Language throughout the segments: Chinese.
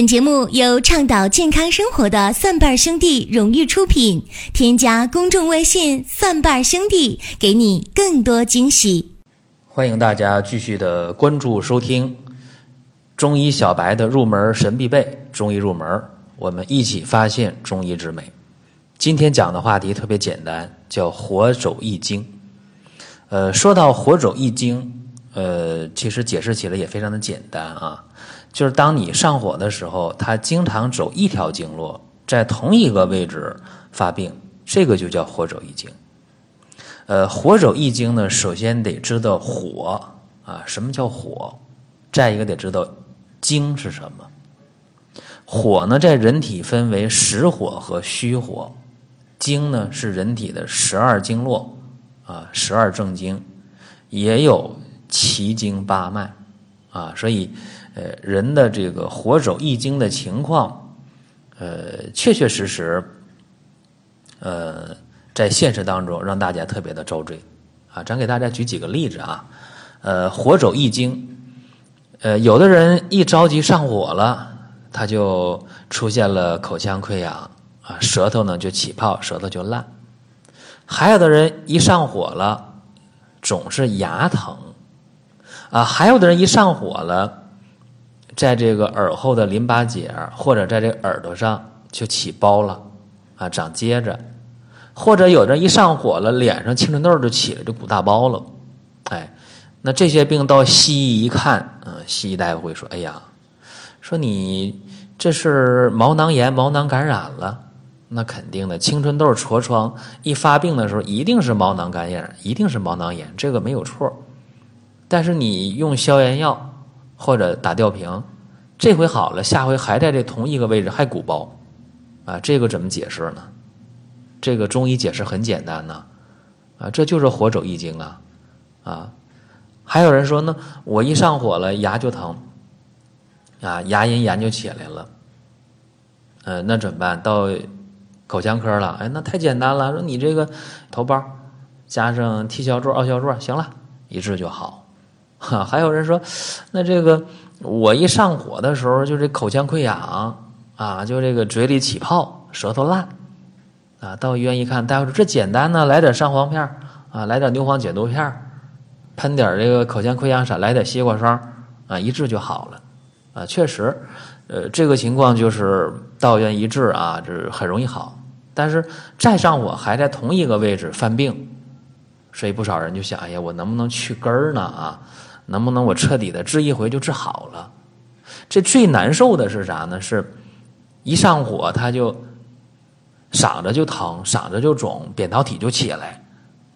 本节目由倡导健康生活的蒜瓣兄弟荣誉出品。添加公众微信“蒜瓣兄弟”，给你更多惊喜。欢迎大家继续的关注收听中医小白的入门神必备中医入门，我们一起发现中医之美。今天讲的话题特别简单，叫火肘易经。呃，说到火肘易经，呃，其实解释起来也非常的简单啊。就是当你上火的时候，它经常走一条经络，在同一个位置发病，这个就叫火肘易经。呃，火肘易经呢，首先得知道火啊，什么叫火？再一个得知道经是什么。火呢，在人体分为实火和虚火，经呢是人体的十二经络啊，十二正经，也有奇经八脉啊，所以。呃，人的这个火肘易经的情况，呃，确确实实，呃，在现实当中让大家特别的遭罪啊。咱给大家举几个例子啊。呃，火肘易经，呃，有的人一着急上火了，他就出现了口腔溃疡啊，舌头呢就起泡，舌头就烂；还有的人一上火了，总是牙疼啊；还有的人一上火了。在这个耳后的淋巴结或者在这耳朵上就起包了，啊，长疖着，或者有的一上火了，脸上青春痘就起来，就鼓大包了，哎，那这些病到西医一看，嗯，西医大夫会说，哎呀，说你这是毛囊炎、毛囊感染了，那肯定的，青春痘、痤疮一发病的时候，一定是毛囊感染，一定是毛囊炎，这个没有错，但是你用消炎药。或者打吊瓶，这回好了，下回还在这同一个位置还鼓包，啊，这个怎么解释呢？这个中医解释很简单呢，啊，这就是火肘易经啊，啊，还有人说呢，我一上火了牙就疼，啊，牙龈炎就起来了，呃，那怎么办？到口腔科了，哎，那太简单了，说你这个头孢加上替消唑、奥消唑，行了，一治就好。哈，还有人说，那这个我一上火的时候，就这口腔溃疡啊，就这个嘴里起泡，舌头烂啊。到医院一看，大夫说这简单呢，来点上黄片啊，来点牛黄解毒片喷点这个口腔溃疡散，来点西瓜霜啊，一治就好了啊。确实，呃，这个情况就是到医院一治啊，这很容易好。但是再上火还在同一个位置犯病，所以不少人就想，哎呀，我能不能去根儿呢啊？能不能我彻底的治一回就治好了？这最难受的是啥呢？是一上火他就嗓子就疼，嗓子就肿，扁桃体就起来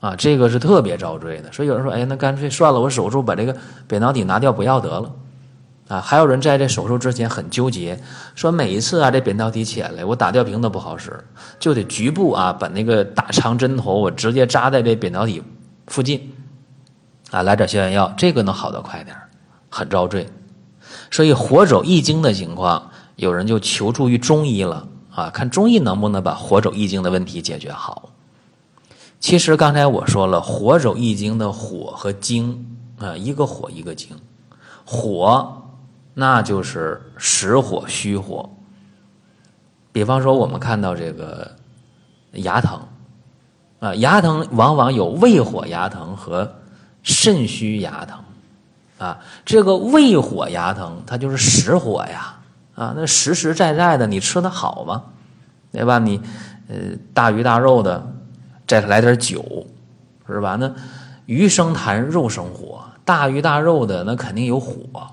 啊，这个是特别遭罪的。所以有人说，哎，那干脆算了，我手术把这个扁桃体拿掉，不要得了啊。还有人在这手术之前很纠结，说每一次啊这扁桃体起来，我打吊瓶都不好使，就得局部啊把那个大长针头我直接扎在这扁桃体附近。啊，来点消炎药，这个能好得快点很遭罪。所以火肘易经的情况，有人就求助于中医了啊，看中医能不能把火肘易经的问题解决好。其实刚才我说了，火肘易经的火和经啊，一个火一个经，火那就是实火虚火。比方说，我们看到这个牙疼啊，牙疼往往有胃火牙疼和。肾虚牙疼，啊，这个胃火牙疼，它就是实火呀，啊，那实实在在的，你吃的好吗？对吧？你，呃，大鱼大肉的，再来点酒，是吧？那鱼生痰，肉生火，大鱼大肉的那肯定有火，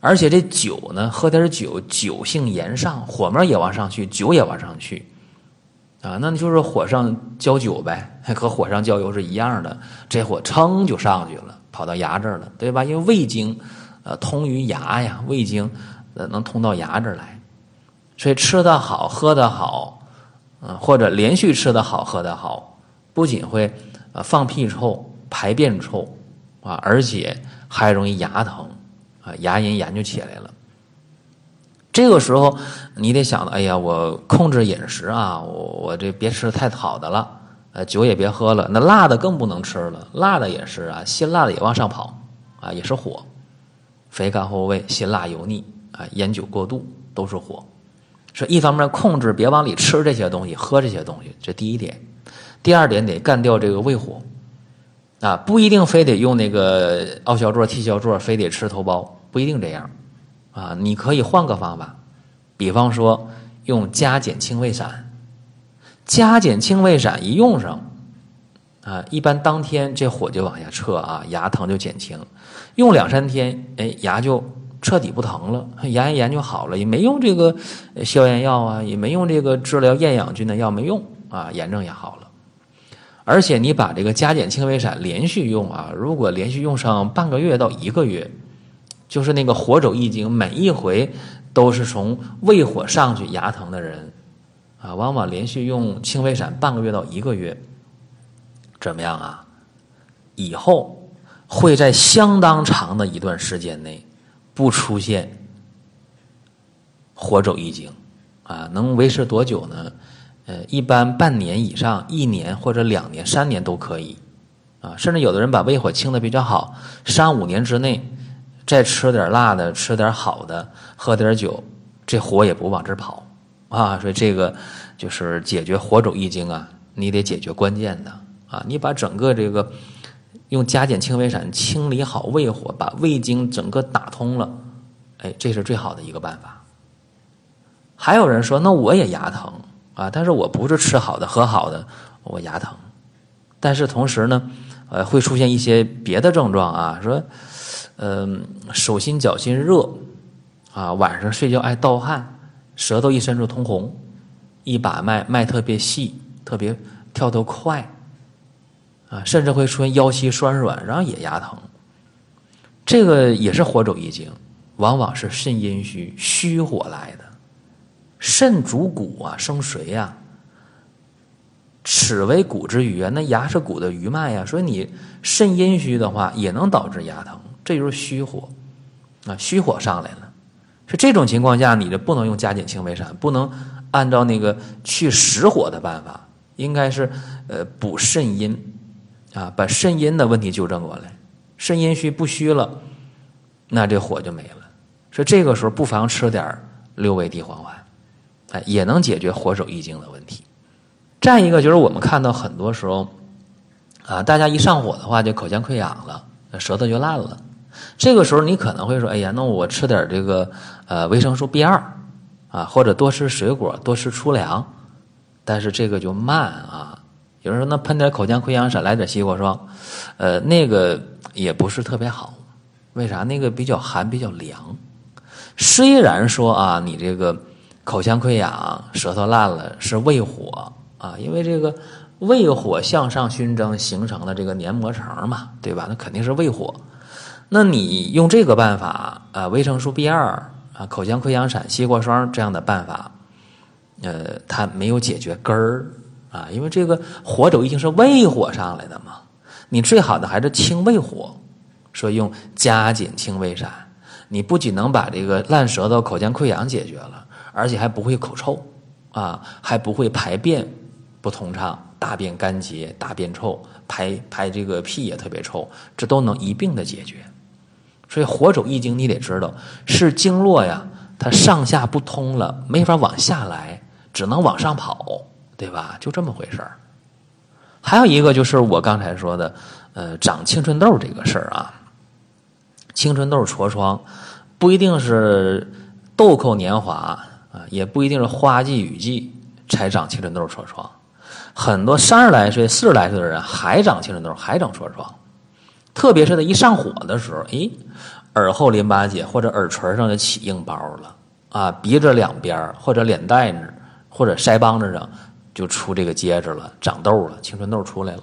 而且这酒呢，喝点酒，酒性炎上，火面也往上去，酒也往上去。啊，那就是火上浇酒呗，和火上浇油是一样的。这火噌就上去了，跑到牙这儿了，对吧？因为胃经，呃，通于牙呀，胃经，呃，能通到牙这儿来。所以吃的好，喝的好，嗯，或者连续吃的好，喝的好，不仅会呃放屁臭、排便臭啊，而且还容易牙疼啊，牙龈炎就起来了。这个时候，你得想到，哎呀，我控制饮食啊，我我这别吃太好的了，呃，酒也别喝了，那辣的更不能吃了，辣的也是啊，辛辣的也往上跑，啊，也是火，肥甘厚味，辛辣油腻，啊，烟酒过度都是火。说一方面控制别往里吃这些东西、喝这些东西，这第一点；第二点得干掉这个胃火，啊，不一定非得用那个凹小座、剃小座，非得吃头孢，不一定这样，啊，你可以换个方法，比方说用加减清胃散，加减清胃散一用上，啊，一般当天这火就往下撤啊，牙疼就减轻，用两三天，哎，牙就。彻底不疼了，牙炎就好了，也没用这个消炎药啊，也没用这个治疗厌氧菌的药，没用啊，炎症也好了。而且你把这个加减清胃散连续用啊，如果连续用上半个月到一个月，就是那个火走易经，每一回都是从胃火上去牙疼的人啊，往往连续用清胃散半个月到一个月，怎么样啊？以后会在相当长的一段时间内。不出现火走易经，啊，能维持多久呢？呃，一般半年以上，一年或者两年、三年都可以，啊，甚至有的人把胃火清的比较好，三五年之内再吃点辣的，吃点好的，喝点酒，这火也不往这儿跑，啊，所以这个就是解决火种易经啊，你得解决关键的啊，你把整个这个。用加减清胃散清理好胃火，把胃经整个打通了，哎，这是最好的一个办法。还有人说，那我也牙疼啊，但是我不是吃好的喝好的，我牙疼，但是同时呢，呃，会出现一些别的症状啊，说，嗯，手心脚心热啊，晚上睡觉爱盗汗，舌头一伸出通红，一把脉脉特别细，特别跳得快。啊，甚至会出现腰膝酸软，然后也牙疼。这个也是火走易经，往往是肾阴虚，虚火来的。肾主骨啊，生髓呀。齿为骨之余啊，那牙是骨的余脉呀，所以你肾阴虚的话，也能导致牙疼。这就是虚火啊，虚火上来了。是这种情况下，你就不能用加减清胃散，不能按照那个去实火的办法，应该是呃补肾阴。啊，把肾阴的问题纠正过来，肾阴虚不虚了，那这火就没了。所以这个时候不妨吃点六味地黄丸，哎，也能解决火手易经的问题。再一个就是我们看到很多时候，啊，大家一上火的话就口腔溃疡了，舌头就烂了。这个时候你可能会说，哎呀，那我吃点这个呃维生素 B 二啊，或者多吃水果，多吃粗粮，但是这个就慢啊。有人说，那喷点口腔溃疡散，来点西瓜霜，呃，那个也不是特别好。为啥？那个比较寒，比较凉。虽然说啊，你这个口腔溃疡、舌头烂了是胃火啊，因为这个胃火向上熏蒸形成的这个黏膜层嘛，对吧？那肯定是胃火。那你用这个办法啊，维生素 B 二啊，口腔溃疡散、西瓜霜这样的办法，呃，它没有解决根儿。啊，因为这个火走已经是胃火上来的嘛，你最好的还是清胃火，说用加减清胃散，你不仅能把这个烂舌头、口腔溃疡解决了，而且还不会口臭，啊，还不会排便不通畅，大便干结、大便臭，排排这个屁也特别臭，这都能一并的解决。所以火走易经你得知道，是经络呀，它上下不通了，没法往下来，只能往上跑。对吧？就这么回事儿。还有一个就是我刚才说的，呃，长青春痘这个事儿啊，青春痘痤疮不一定是豆蔻年华啊，也不一定是花季雨季才长青春痘痤疮。很多三十来岁、四十来岁的人还长青春痘，还长痤疮。特别是他一上火的时候，诶，耳后淋巴结或者耳垂上就起硬包了啊，鼻子两边或者脸蛋子或者腮帮子上。就出这个疖子了，长痘了，青春痘出来了，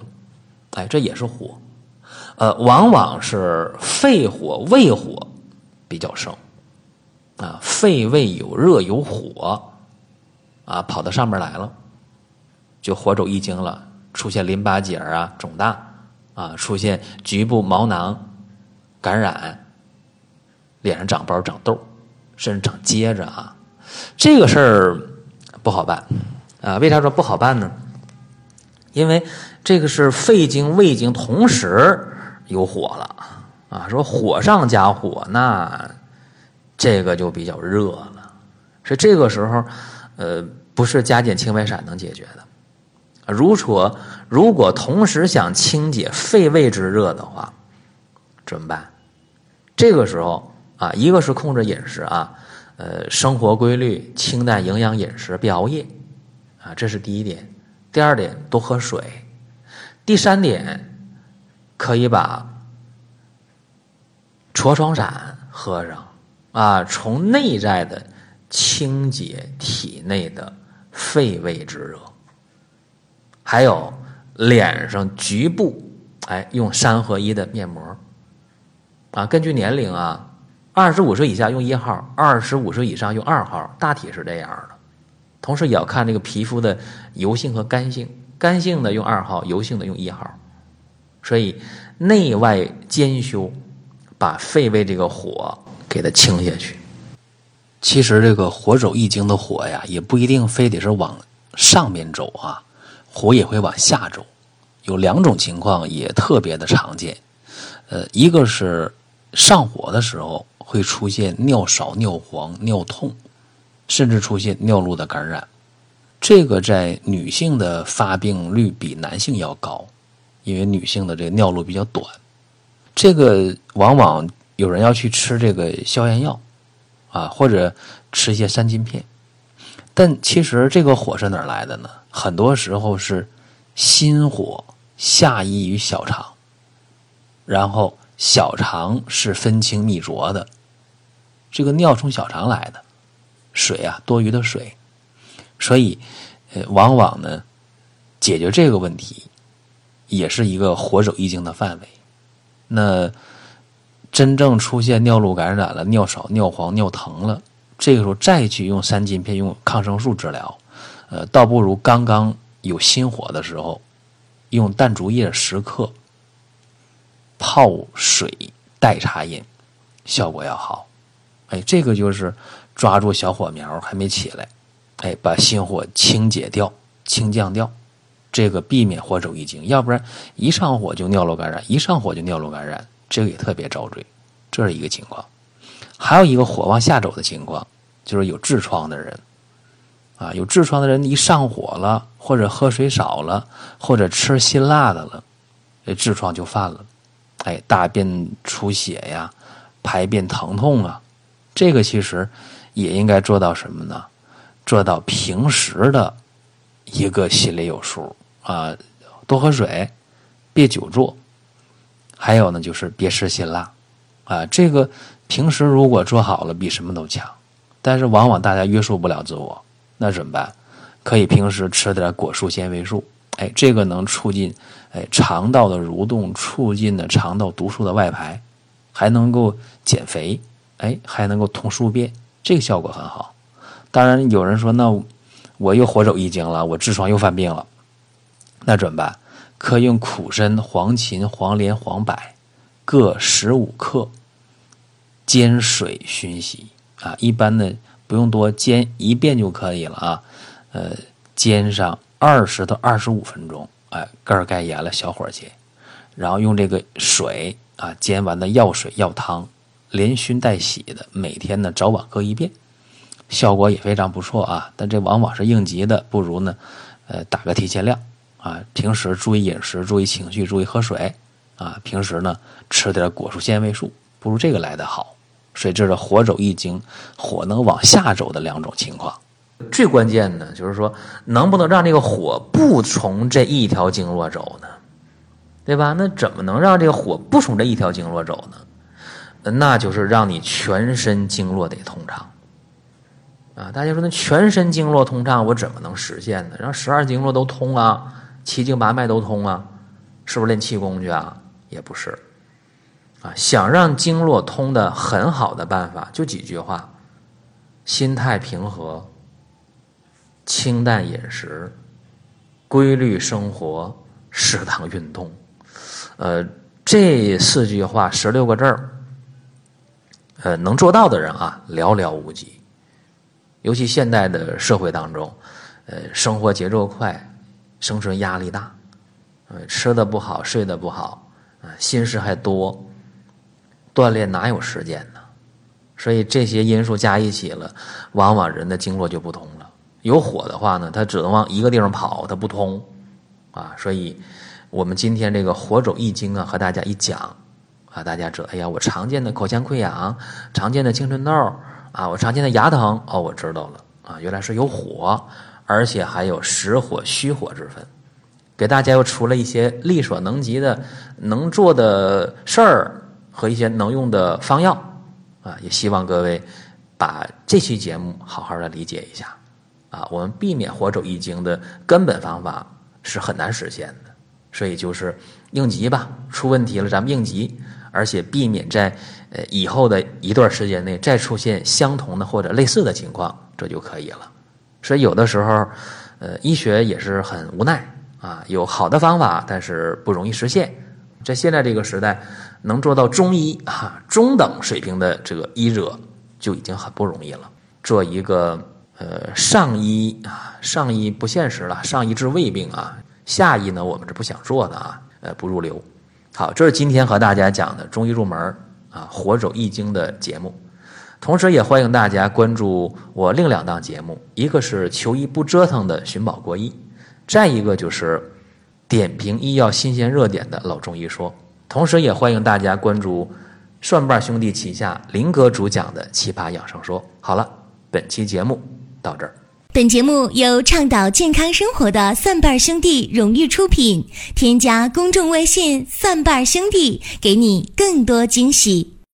哎，这也是火，呃，往往是肺火、胃火比较盛，啊，肺胃有热有火，啊，跑到上面来了，就火走易经了，出现淋巴结啊肿大，啊，出现局部毛囊感染，脸上长包长痘，甚至长疖子啊，这个事儿不好办。啊，为啥说不好办呢？因为这个是肺经、胃经同时有火了啊。说火上加火，那这个就比较热了。所以这个时候，呃，不是加减清胃散能解决的。如果如果同时想清解肺胃之热的话，怎么办？这个时候啊，一个是控制饮食啊，呃，生活规律，清淡营养饮食，别熬夜啊，这是第一点。第二点，多喝水。第三点，可以把痤疮散喝上啊，从内在的清洁体内的肺胃之热。还有脸上局部，哎，用三合一的面膜啊，根据年龄啊，二十五岁以下用一号，二十五岁以上用二号，大体是这样的。同时也要看这个皮肤的油性和干性，干性的用二号，油性的用一号。所以内外兼修，把肺胃这个火给它清下去。其实这个火走易经的火呀，也不一定非得是往上面走啊，火也会往下走。有两种情况也特别的常见，呃，一个是上火的时候会出现尿少、尿黄、尿痛。甚至出现尿路的感染，这个在女性的发病率比男性要高，因为女性的这个尿路比较短。这个往往有人要去吃这个消炎药，啊，或者吃一些三金片。但其实这个火是哪来的呢？很多时候是心火下溢于小肠，然后小肠是分清泌浊的，这个尿从小肠来的。水啊，多余的水，所以，呃，往往呢，解决这个问题，也是一个火走易经的范围。那真正出现尿路感染了，尿少、尿黄、尿疼了，这个时候再去用三金片、用抗生素治疗，呃，倒不如刚刚有心火的时候，用淡竹叶十克泡水代茶饮，效果要好。哎，这个就是。抓住小火苗还没起来，哎，把心火清解掉、清降掉，这个避免火走一经。要不然一上火就尿路感染，一上火就尿路感染，这个也特别遭罪。这是一个情况。还有一个火往下走的情况，就是有痔疮的人，啊，有痔疮的人一上火了，或者喝水少了，或者吃辛辣的了，这痔疮就犯了。哎，大便出血呀，排便疼痛啊，这个其实。也应该做到什么呢？做到平时的一个心里有数啊，多喝水，别久坐，还有呢就是别吃辛辣啊。这个平时如果做好了，比什么都强。但是往往大家约束不了自我，那怎么办？可以平时吃点果蔬纤维素，哎，这个能促进哎肠道的蠕动，促进的肠道毒素的外排，还能够减肥，哎，还能够通宿便。这个效果很好，当然有人说，那我又火走易经了，我痔疮又犯病了，那怎么办？可用苦参、黄芩、黄连、黄柏各十五克，煎水熏洗啊，一般的不用多，煎一遍就可以了啊。呃，煎上二十到二十五分钟，哎，盖儿盖严了，小火煎，然后用这个水啊，煎完的药水药汤。连熏带洗的，每天呢早晚各一遍，效果也非常不错啊。但这往往是应急的，不如呢，呃，打个提前量啊。平时注意饮食，注意情绪，注意喝水啊。平时呢吃点果蔬纤维素，不如这个来的好。所以这是火走易经，火能往下走的两种情况。最关键的就是说，能不能让这个火不从这一条经络走呢？对吧？那怎么能让这个火不从这一条经络走呢？那就是让你全身经络得通畅，啊！大家说那全身经络通畅，我怎么能实现呢？让十二经络都通啊，七经八脉都通啊，是不是练气功去啊？也不是，想让经络通的很好的办法，就几句话：心态平和，清淡饮食，规律生活，适当运动。呃，这四句话，十六个字儿。呃，能做到的人啊，寥寥无几。尤其现代的社会当中，呃，生活节奏快，生存压力大，呃，吃的不好，睡得不好，啊，心事还多，锻炼哪有时间呢？所以这些因素加一起了，往往人的经络就不通了。有火的话呢，它只能往一个地方跑，它不通啊。所以，我们今天这个火肘易经啊，和大家一讲啊，大家知道，哎呀，我常见的口腔溃疡，常见的青春痘啊，我常见的牙疼，哦，我知道了啊，原来是有火，而且还有实火虚火之分。给大家又出了一些力所能及的能做的事儿和一些能用的方药啊，也希望各位把这期节目好好的理解一下啊。我们避免火走易经的根本方法是很难实现的，所以就是应急吧，出问题了咱们应急，而且避免在呃以后的一段时间内再出现相同的或者类似的情况，这就可以了。所以有的时候，呃，医学也是很无奈。啊，有好的方法，但是不容易实现。在现在这个时代，能做到中医啊中等水平的这个医者就已经很不容易了。做一个呃上医啊，上医不现实了，上医治胃病啊，下医呢我们是不想做的啊，呃不入流。好，这是今天和大家讲的中医入门啊活走易经的节目，同时也欢迎大家关注我另两档节目，一个是求医不折腾的寻宝国医。再一个就是点评医药新鲜热点的老中医说，同时也欢迎大家关注蒜瓣兄弟旗下林哥主讲的奇葩养生说。好了，本期节目到这儿。本节目由倡导健康生活的蒜瓣兄弟荣誉出品，添加公众微信“蒜瓣兄弟”，给你更多惊喜。